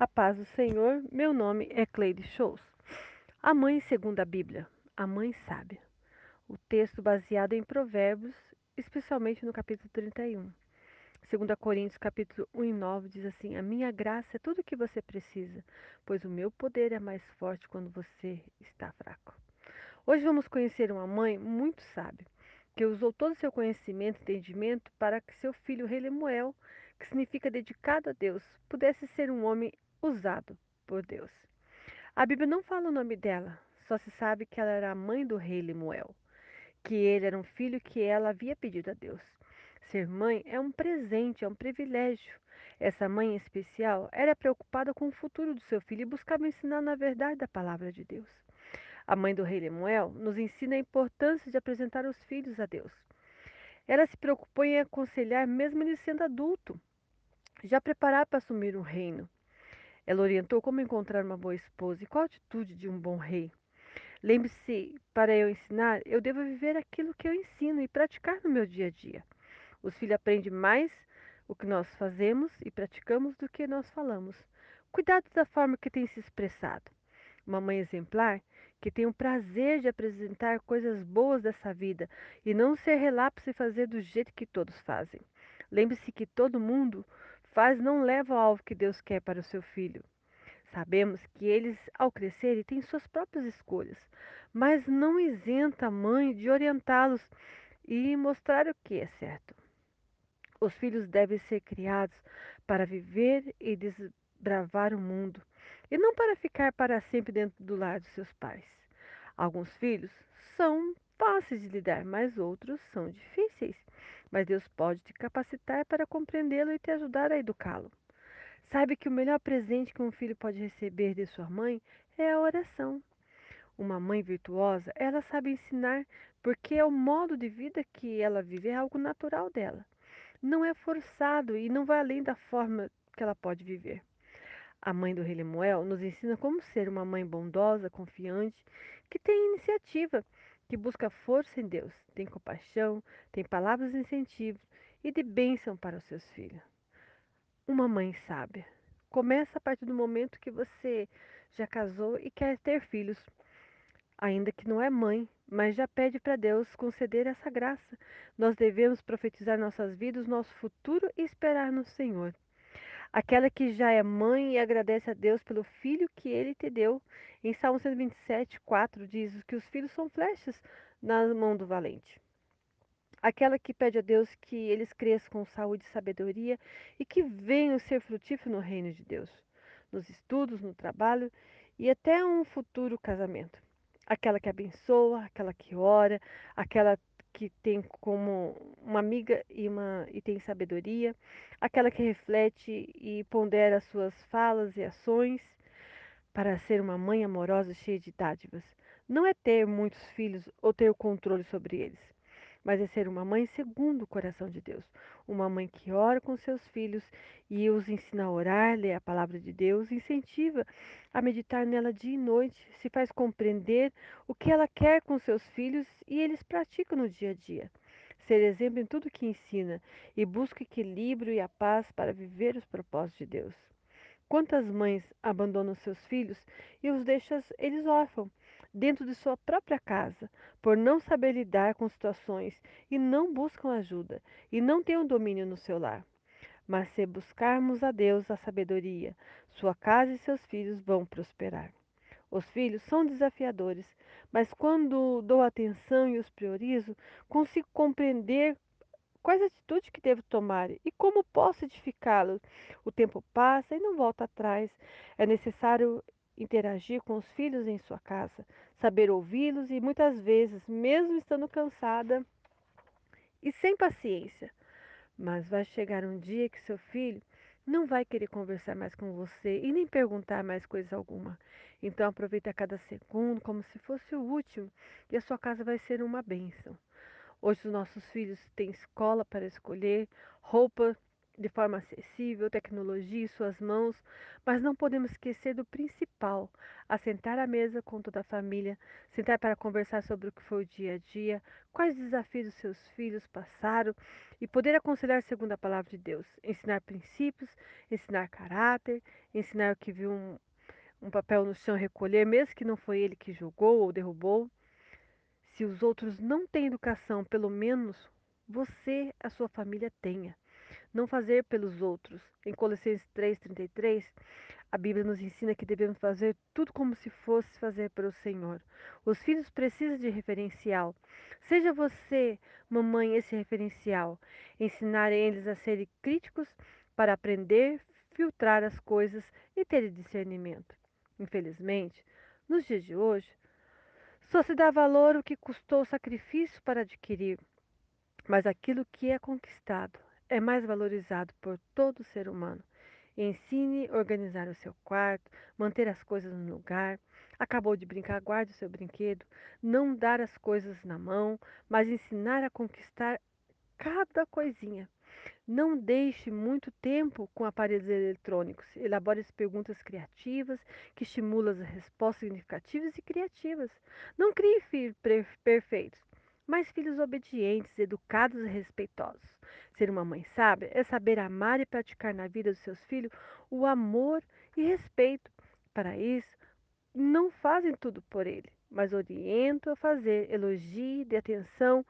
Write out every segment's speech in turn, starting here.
A paz do Senhor, meu nome é Cleide Shows. A mãe segundo a Bíblia, a mãe sábia. O texto baseado em Provérbios, especialmente no capítulo 31. 2 Coríntios capítulo 1 e 9 diz assim: A minha graça é tudo o que você precisa, pois o meu poder é mais forte quando você está fraco. Hoje vamos conhecer uma mãe muito sábia, que usou todo o seu conhecimento e entendimento para que seu filho rei Lemuel, que significa dedicado a Deus, pudesse ser um homem usado por Deus. A Bíblia não fala o nome dela, só se sabe que ela era a mãe do rei Lemuel, que ele era um filho que ela havia pedido a Deus. Ser mãe é um presente, é um privilégio. Essa mãe especial era preocupada com o futuro do seu filho e buscava ensinar na verdade da palavra de Deus. A mãe do rei Lemuel nos ensina a importância de apresentar os filhos a Deus. Ela se preocupou em aconselhar, mesmo ele sendo adulto, já preparar para assumir um reino. Ela orientou como encontrar uma boa esposa e qual a atitude de um bom rei. Lembre-se, para eu ensinar, eu devo viver aquilo que eu ensino e praticar no meu dia a dia. Os filhos aprendem mais o que nós fazemos e praticamos do que nós falamos. Cuidado da forma que tem se expressado. Uma mãe exemplar que tem o prazer de apresentar coisas boas dessa vida e não ser relapso e fazer do jeito que todos fazem. Lembre-se que todo mundo faz não leva ao alvo que Deus quer para o seu filho. Sabemos que eles, ao crescerem, têm suas próprias escolhas, mas não isenta a mãe de orientá-los e mostrar o que é certo. Os filhos devem ser criados para viver e desbravar o mundo, e não para ficar para sempre dentro do lar dos seus pais. Alguns filhos são fáceis de lidar, mas outros são difíceis mas Deus pode te capacitar para compreendê-lo e te ajudar a educá-lo. Saiba que o melhor presente que um filho pode receber de sua mãe é a oração. Uma mãe virtuosa, ela sabe ensinar porque é o modo de vida que ela vive, é algo natural dela. Não é forçado e não vai além da forma que ela pode viver. A mãe do rei Lemuel nos ensina como ser uma mãe bondosa, confiante, que tem iniciativa que busca força em Deus, tem compaixão, tem palavras de incentivo e de bênção para os seus filhos. Uma mãe sábia. Começa a partir do momento que você já casou e quer ter filhos. Ainda que não é mãe, mas já pede para Deus conceder essa graça. Nós devemos profetizar nossas vidas, nosso futuro e esperar no Senhor. Aquela que já é mãe e agradece a Deus pelo filho que ele te deu. Em Salmo 127, 4 diz que os filhos são flechas na mão do valente. Aquela que pede a Deus que eles cresçam com saúde e sabedoria e que venham ser frutíferos no reino de Deus, nos estudos, no trabalho e até um futuro casamento. Aquela que abençoa, aquela que ora, aquela que tem como uma amiga e, uma, e tem sabedoria, aquela que reflete e pondera suas falas e ações para ser uma mãe amorosa cheia de dádivas. Não é ter muitos filhos ou ter o controle sobre eles, mas é ser uma mãe segundo o coração de Deus. Uma mãe que ora com seus filhos e os ensina a orar, ler a palavra de Deus, incentiva a meditar nela dia e noite, se faz compreender o que ela quer com seus filhos e eles praticam no dia a dia. Ser exemplo em tudo que ensina e busca equilíbrio e a paz para viver os propósitos de Deus. Quantas mães abandonam seus filhos e os deixam eles órfãos? Dentro de sua própria casa, por não saber lidar com situações e não buscam ajuda e não têm o domínio no seu lar. Mas se buscarmos a Deus a sabedoria, sua casa e seus filhos vão prosperar. Os filhos são desafiadores, mas quando dou atenção e os priorizo, consigo compreender quais atitudes que devo tomar e como posso edificá-los. O tempo passa e não volta atrás. É necessário interagir com os filhos em sua casa, saber ouvi-los e muitas vezes, mesmo estando cansada e sem paciência, mas vai chegar um dia que seu filho não vai querer conversar mais com você e nem perguntar mais coisa alguma. Então aproveite a cada segundo como se fosse o último e a sua casa vai ser uma bênção. Hoje os nossos filhos têm escola para escolher, roupa de forma acessível, tecnologia em suas mãos, mas não podemos esquecer do principal: assentar à mesa com toda a família, sentar para conversar sobre o que foi o dia a dia, quais desafios os seus filhos passaram e poder aconselhar segundo a palavra de Deus, ensinar princípios, ensinar caráter, ensinar o que viu um, um papel no chão recolher, mesmo que não foi ele que jogou ou derrubou. Se os outros não têm educação, pelo menos você, a sua família tenha não fazer pelos outros. Em Colossenses 3:33, a Bíblia nos ensina que devemos fazer tudo como se fosse fazer para o Senhor. Os filhos precisam de referencial. Seja você, mamãe, esse referencial. Ensinar eles a serem críticos para aprender, filtrar as coisas e ter discernimento. Infelizmente, nos dias de hoje, só se dá valor o que custou sacrifício para adquirir, mas aquilo que é conquistado é mais valorizado por todo ser humano. Ensine a organizar o seu quarto, manter as coisas no lugar. Acabou de brincar, guarde o seu brinquedo. Não dar as coisas na mão, mas ensinar a conquistar cada coisinha. Não deixe muito tempo com aparelhos eletrônicos. Elabore as perguntas criativas que estimulam as respostas significativas e criativas. Não crie filhos perfeitos, mas filhos obedientes, educados e respeitosos. Ser uma mãe sábia é saber amar e praticar na vida dos seus filhos o amor e respeito. Para isso, não fazem tudo por ele, mas orientam a fazer, elogie, de atenção,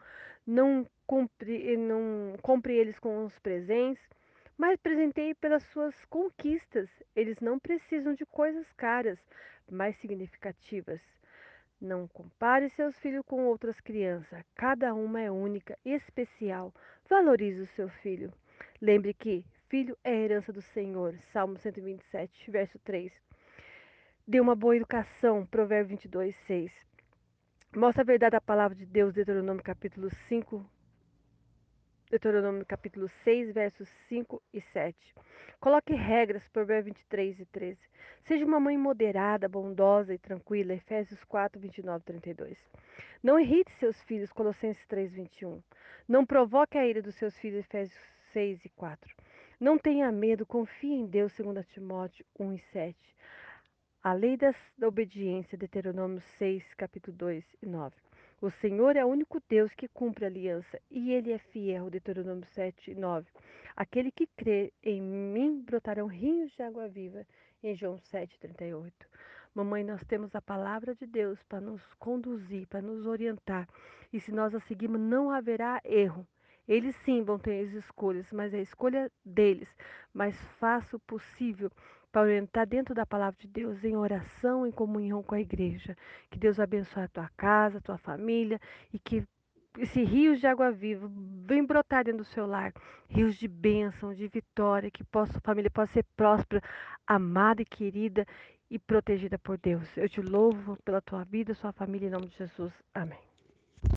não compre, não compre eles com os presentes, mas presenteie pelas suas conquistas. Eles não precisam de coisas caras, mas significativas. Não compare seus filhos com outras crianças. Cada uma é única e especial. Valorize o seu filho. Lembre que filho é herança do Senhor. Salmo 127, verso 3. Dê uma boa educação. Provérbio 22, 6. Mostra a verdade da palavra de Deus. Deuteronômio capítulo 5, Deuteronômio capítulo 6, versos 5 e 7. Coloque regras, Provérbio 23 e 13. Seja uma mãe moderada, bondosa e tranquila, Efésios 4, 29 e 32. Não irrite seus filhos, Colossenses 3, 21. Não provoque a ira dos seus filhos, Efésios 6 e 4. Não tenha medo, confie em Deus, 2 Timóteo 1 e 7. A lei das, da obediência, Deuteronômio 6, capítulo 2 e 9. O Senhor é o único Deus que cumpre a aliança e ele é fiel. Deuteronômio 7, 9. Aquele que crê em mim brotarão rios de água viva. Em João 7, 38. Mamãe, nós temos a palavra de Deus para nos conduzir, para nos orientar. E se nós a seguirmos, não haverá erro. Eles sim vão ter as escolhas, mas é a escolha deles. Mas faça o possível para orientar dentro da palavra de Deus em oração, em comunhão com a igreja. Que Deus abençoe a tua casa, a tua família e que esse rios de água viva vem brotar dentro do seu lar, rios de bênção, de vitória, que possa, a família possa ser próspera, amada e querida e protegida por Deus. Eu te louvo pela tua vida, sua família, em nome de Jesus. Amém.